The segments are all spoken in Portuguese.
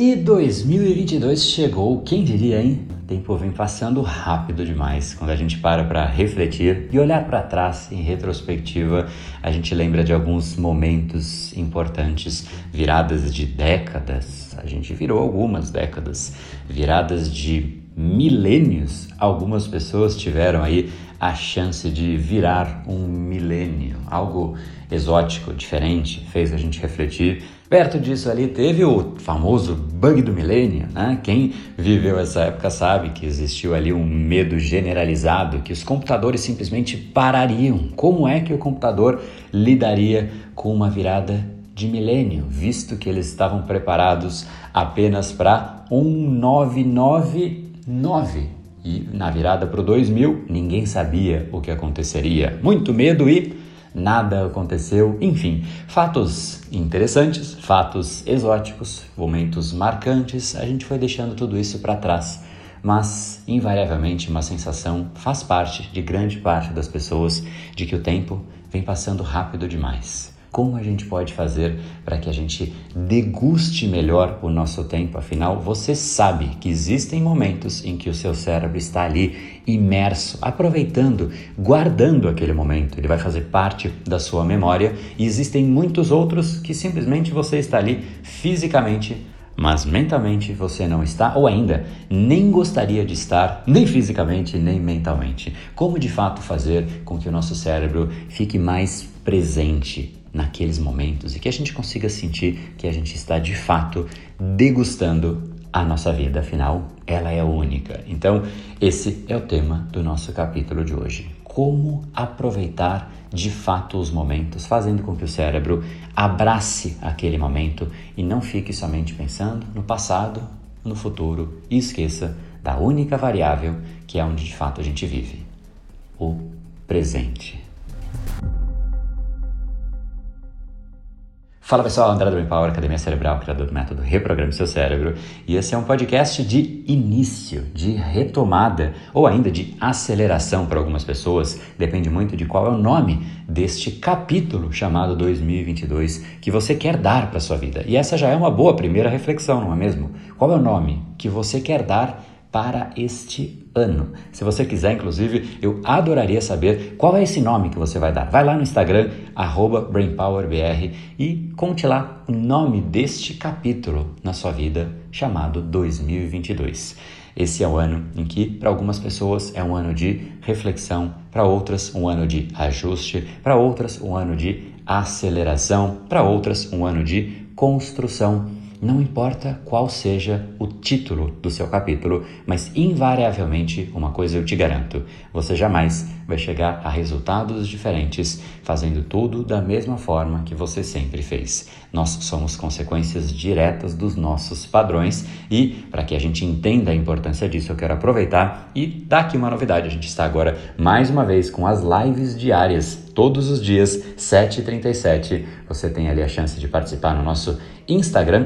E 2022 chegou, quem diria, hein? O tempo vem passando rápido demais. Quando a gente para para refletir e olhar para trás em retrospectiva, a gente lembra de alguns momentos importantes, viradas de décadas. A gente virou algumas décadas, viradas de milênios. Algumas pessoas tiveram aí a chance de virar um milênio, algo exótico, diferente, fez a gente refletir. Perto disso ali teve o famoso bug do milênio, né? Quem viveu essa época sabe que existiu ali um medo generalizado que os computadores simplesmente parariam. Como é que o computador lidaria com uma virada de milênio, visto que eles estavam preparados apenas para 1999 e na virada para o 2000 ninguém sabia o que aconteceria. Muito medo e nada aconteceu. Enfim, fatos interessantes, fatos exóticos, momentos marcantes, a gente foi deixando tudo isso para trás. Mas, invariavelmente, uma sensação faz parte de grande parte das pessoas de que o tempo vem passando rápido demais. Como a gente pode fazer para que a gente deguste melhor o nosso tempo? Afinal, você sabe que existem momentos em que o seu cérebro está ali imerso, aproveitando, guardando aquele momento. Ele vai fazer parte da sua memória e existem muitos outros que simplesmente você está ali fisicamente mas mentalmente você não está, ou ainda nem gostaria de estar, nem fisicamente, nem mentalmente. Como de fato fazer com que o nosso cérebro fique mais presente naqueles momentos e que a gente consiga sentir que a gente está de fato degustando a nossa vida, afinal, ela é única. Então, esse é o tema do nosso capítulo de hoje. Como aproveitar de fato os momentos, fazendo com que o cérebro abrace aquele momento e não fique somente pensando no passado, no futuro e esqueça da única variável que é onde de fato a gente vive: o presente. Fala pessoal, André do Brain Power, Academia Cerebral, criador do método Reprograme Seu Cérebro. E esse é um podcast de início, de retomada ou ainda de aceleração para algumas pessoas. Depende muito de qual é o nome deste capítulo chamado 2022 que você quer dar para sua vida. E essa já é uma boa primeira reflexão, não é mesmo? Qual é o nome que você quer dar para este ano. Se você quiser, inclusive, eu adoraria saber qual é esse nome que você vai dar. Vai lá no Instagram, BrainPowerBR e conte lá o nome deste capítulo na sua vida chamado 2022. Esse é o ano em que, para algumas pessoas, é um ano de reflexão, para outras, um ano de ajuste, para outras, um ano de aceleração, para outras, um ano de construção não importa qual seja o título do seu capítulo, mas invariavelmente uma coisa eu te garanto: você jamais vai chegar a resultados diferentes fazendo tudo da mesma forma que você sempre fez. Nós somos consequências diretas dos nossos padrões e, para que a gente entenda a importância disso, eu quero aproveitar e dar aqui uma novidade. A gente está agora mais uma vez com as lives diárias todos os dias, 7h37. Você tem ali a chance de participar no nosso Instagram,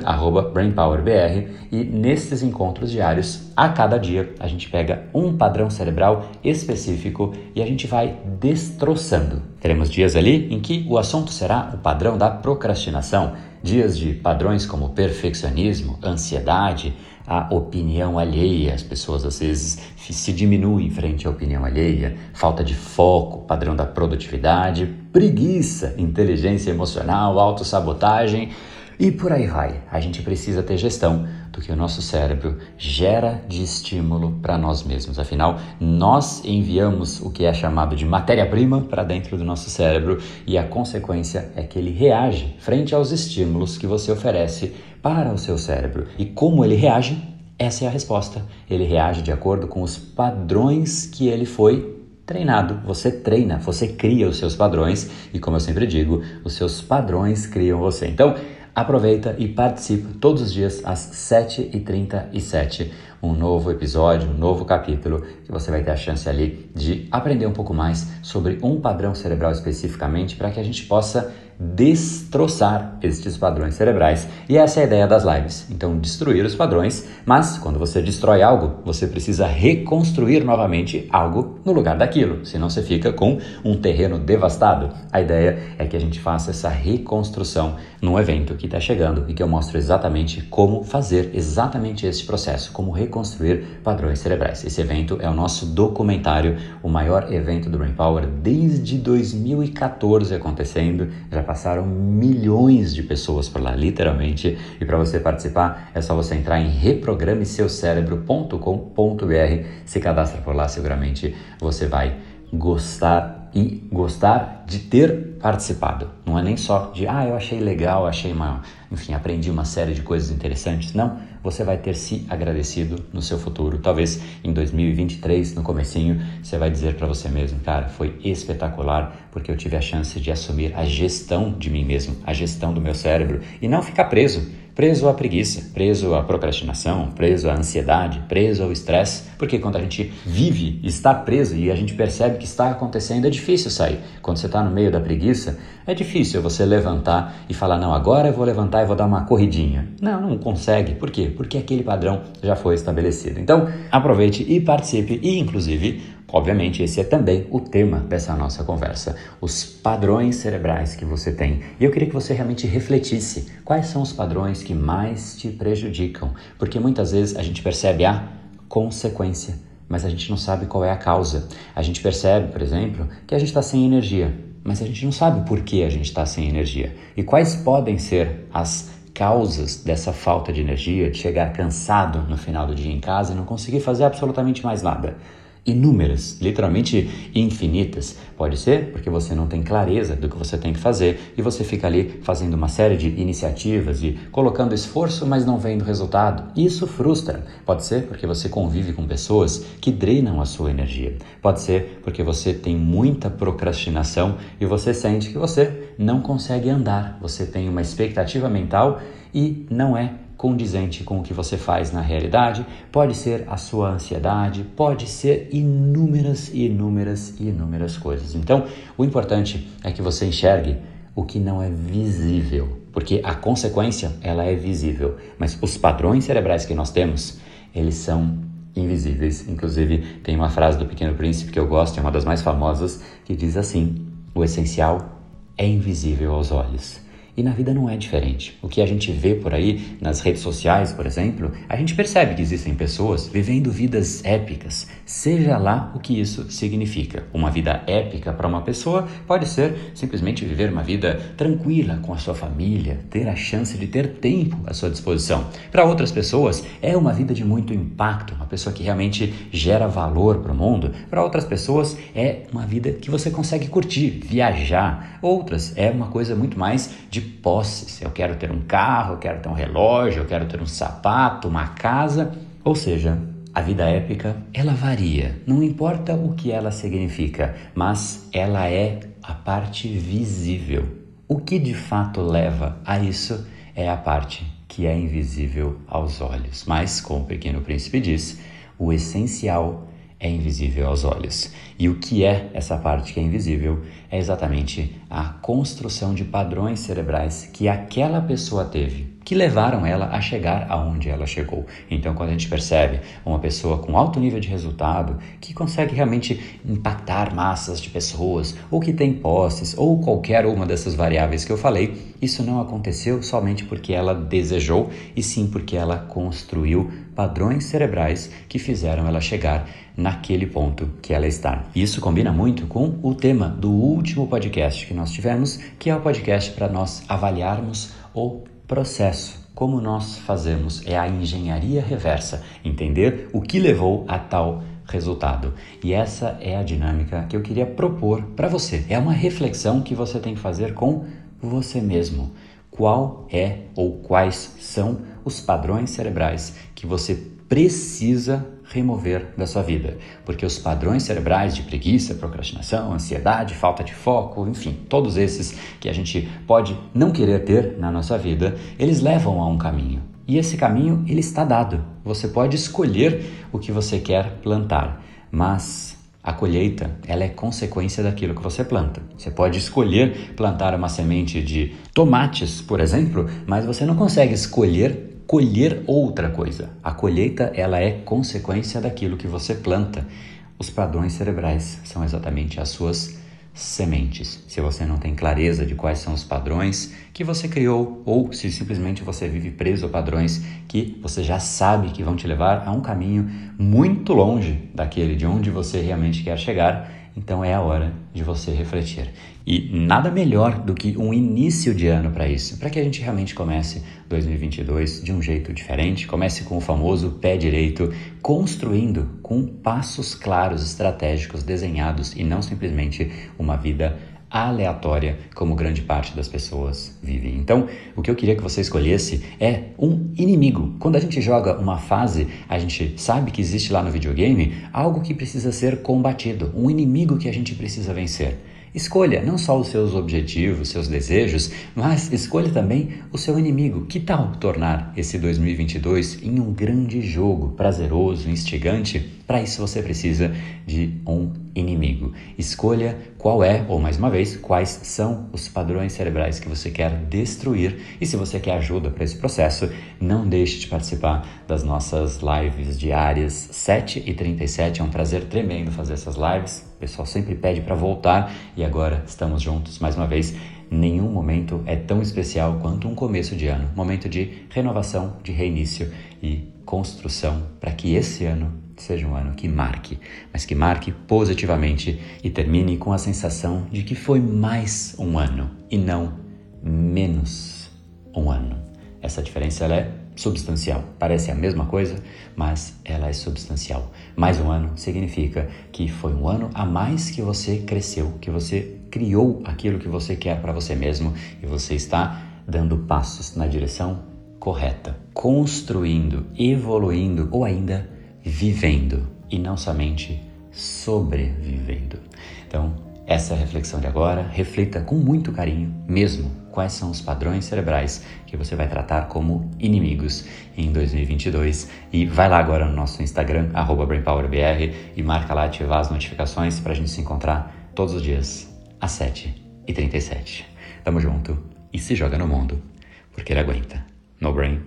BrainPowerBR, e nesses encontros diários, a cada dia, a gente pega um padrão cerebral específico e a gente vai destroçando. Teremos dias ali em que o assunto será o padrão da procrastinação, dias de padrões como perfeccionismo, ansiedade, a opinião alheia. As pessoas às vezes se diminuem frente à opinião alheia, falta de foco, padrão da produtividade, preguiça, inteligência emocional, autossabotagem e por aí vai. A gente precisa ter gestão do que o nosso cérebro gera de estímulo para nós mesmos. Afinal, nós enviamos o que é chamado de matéria-prima para dentro do nosso cérebro e a consequência é que ele reage frente aos estímulos que você oferece para o seu cérebro. E como ele reage? Essa é a resposta. Ele reage de acordo com os padrões que ele foi treinado. Você treina, você cria os seus padrões e, como eu sempre digo, os seus padrões criam você. Então, Aproveita e participe todos os dias às 7h37. Um novo episódio, um novo capítulo, que você vai ter a chance ali de aprender um pouco mais sobre um padrão cerebral especificamente para que a gente possa destroçar estes padrões cerebrais. E essa é a ideia das lives. Então, destruir os padrões, mas quando você destrói algo, você precisa reconstruir novamente algo no lugar daquilo, senão você fica com um terreno devastado. A ideia é que a gente faça essa reconstrução num evento que está chegando e que eu mostro exatamente como fazer exatamente esse processo, como reconstruir padrões cerebrais. Esse evento é o nosso documentário, o maior evento do Brain Power desde 2014 acontecendo. Já passaram milhões de pessoas por lá, literalmente. E para você participar, é só você entrar em reprogrameseucerebro.com.br, se cadastra por lá, seguramente você vai gostar e gostar de ter participado. Não é nem só de, ah, eu achei legal, achei uma, enfim, aprendi uma série de coisas interessantes. Não, você vai ter se agradecido no seu futuro. Talvez em 2023, no comecinho, você vai dizer para você mesmo, cara, foi espetacular porque eu tive a chance de assumir a gestão de mim mesmo, a gestão do meu cérebro e não ficar preso preso à preguiça, preso à procrastinação, preso à ansiedade, preso ao estresse, porque quando a gente vive, está preso e a gente percebe que está acontecendo, é difícil sair. Quando você está no meio da preguiça, é difícil você levantar e falar, não, agora eu vou levantar e vou dar uma corridinha. Não, não consegue. Por quê? Porque aquele padrão já foi estabelecido. Então, aproveite e participe e, inclusive, Obviamente, esse é também o tema dessa nossa conversa, os padrões cerebrais que você tem. E eu queria que você realmente refletisse quais são os padrões que mais te prejudicam, porque muitas vezes a gente percebe a consequência, mas a gente não sabe qual é a causa. A gente percebe, por exemplo, que a gente está sem energia, mas a gente não sabe por que a gente está sem energia e quais podem ser as causas dessa falta de energia, de chegar cansado no final do dia em casa e não conseguir fazer absolutamente mais nada inúmeras, literalmente infinitas. Pode ser porque você não tem clareza do que você tem que fazer e você fica ali fazendo uma série de iniciativas e colocando esforço, mas não vendo resultado. Isso frustra. Pode ser porque você convive com pessoas que drenam a sua energia. Pode ser porque você tem muita procrastinação e você sente que você não consegue andar. Você tem uma expectativa mental e não é condizente com o que você faz na realidade, pode ser a sua ansiedade, pode ser inúmeras inúmeras inúmeras coisas. Então, o importante é que você enxergue o que não é visível, porque a consequência ela é visível, mas os padrões cerebrais que nós temos, eles são invisíveis. Inclusive, tem uma frase do Pequeno Príncipe que eu gosto, é uma das mais famosas, que diz assim: "O essencial é invisível aos olhos". E na vida não é diferente. O que a gente vê por aí nas redes sociais, por exemplo, a gente percebe que existem pessoas vivendo vidas épicas, seja lá o que isso significa. Uma vida épica para uma pessoa pode ser simplesmente viver uma vida tranquila com a sua família, ter a chance de ter tempo à sua disposição. Para outras pessoas, é uma vida de muito impacto, uma pessoa que realmente gera valor para o mundo. Para outras pessoas, é uma vida que você consegue curtir, viajar. Outras, é uma coisa muito mais de posses. Eu quero ter um carro, eu quero ter um relógio, eu quero ter um sapato, uma casa. Ou seja, a vida épica, ela varia. Não importa o que ela significa, mas ela é a parte visível. O que de fato leva a isso é a parte que é invisível aos olhos. Mas, como o pequeno príncipe diz, o essencial é invisível aos olhos. E o que é essa parte que é invisível? É exatamente a construção de padrões cerebrais que aquela pessoa teve que levaram ela a chegar aonde ela chegou. Então, quando a gente percebe uma pessoa com alto nível de resultado, que consegue realmente impactar massas de pessoas, ou que tem posses, ou qualquer uma dessas variáveis que eu falei, isso não aconteceu somente porque ela desejou, e sim porque ela construiu padrões cerebrais que fizeram ela chegar naquele ponto que ela está. Isso combina muito com o tema do último podcast que nós tivemos, que é o podcast para nós avaliarmos o processo. Como nós fazemos é a engenharia reversa, entender o que levou a tal resultado. E essa é a dinâmica que eu queria propor para você. É uma reflexão que você tem que fazer com você mesmo. Qual é ou quais são os padrões cerebrais que você precisa remover da sua vida, porque os padrões cerebrais de preguiça, procrastinação, ansiedade, falta de foco, enfim, todos esses que a gente pode não querer ter na nossa vida, eles levam a um caminho. E esse caminho ele está dado. Você pode escolher o que você quer plantar, mas a colheita, ela é consequência daquilo que você planta. Você pode escolher plantar uma semente de tomates, por exemplo, mas você não consegue escolher colher outra coisa. A colheita ela é consequência daquilo que você planta. os padrões cerebrais são exatamente as suas sementes. Se você não tem clareza de quais são os padrões que você criou, ou se simplesmente você vive preso a padrões que você já sabe que vão te levar a um caminho muito longe daquele de onde você realmente quer chegar, então é a hora de você refletir. E nada melhor do que um início de ano para isso, para que a gente realmente comece 2022 de um jeito diferente, comece com o famoso pé direito, construindo com passos claros, estratégicos, desenhados e não simplesmente uma vida aleatória, como grande parte das pessoas vivem. Então, o que eu queria que você escolhesse é um inimigo. Quando a gente joga uma fase, a gente sabe que existe lá no videogame algo que precisa ser combatido, um inimigo que a gente precisa vencer. Escolha não só os seus objetivos, seus desejos, mas escolha também o seu inimigo. Que tal tornar esse 2022 em um grande jogo, prazeroso, instigante? Para isso você precisa de um inimigo. Escolha qual é, ou mais uma vez, quais são os padrões cerebrais que você quer destruir. E se você quer ajuda para esse processo, não deixe de participar das nossas lives diárias 7 e 37. É um prazer tremendo fazer essas lives. Pessoal sempre pede para voltar e agora estamos juntos mais uma vez. Nenhum momento é tão especial quanto um começo de ano, momento de renovação, de reinício e construção para que esse ano seja um ano que marque, mas que marque positivamente e termine com a sensação de que foi mais um ano e não menos um ano. Essa diferença é substancial. Parece a mesma coisa, mas ela é substancial. Mais um ano significa que foi um ano a mais que você cresceu, que você criou aquilo que você quer para você mesmo e você está dando passos na direção correta, construindo, evoluindo ou ainda vivendo e não somente sobrevivendo. Então, essa reflexão de agora. Reflita com muito carinho, mesmo, quais são os padrões cerebrais que você vai tratar como inimigos em 2022. E vai lá agora no nosso Instagram, BrainPowerBR, e marca lá ativar as notificações para a gente se encontrar todos os dias às 7h37. Tamo junto e se joga no mundo, porque ele aguenta. No Brain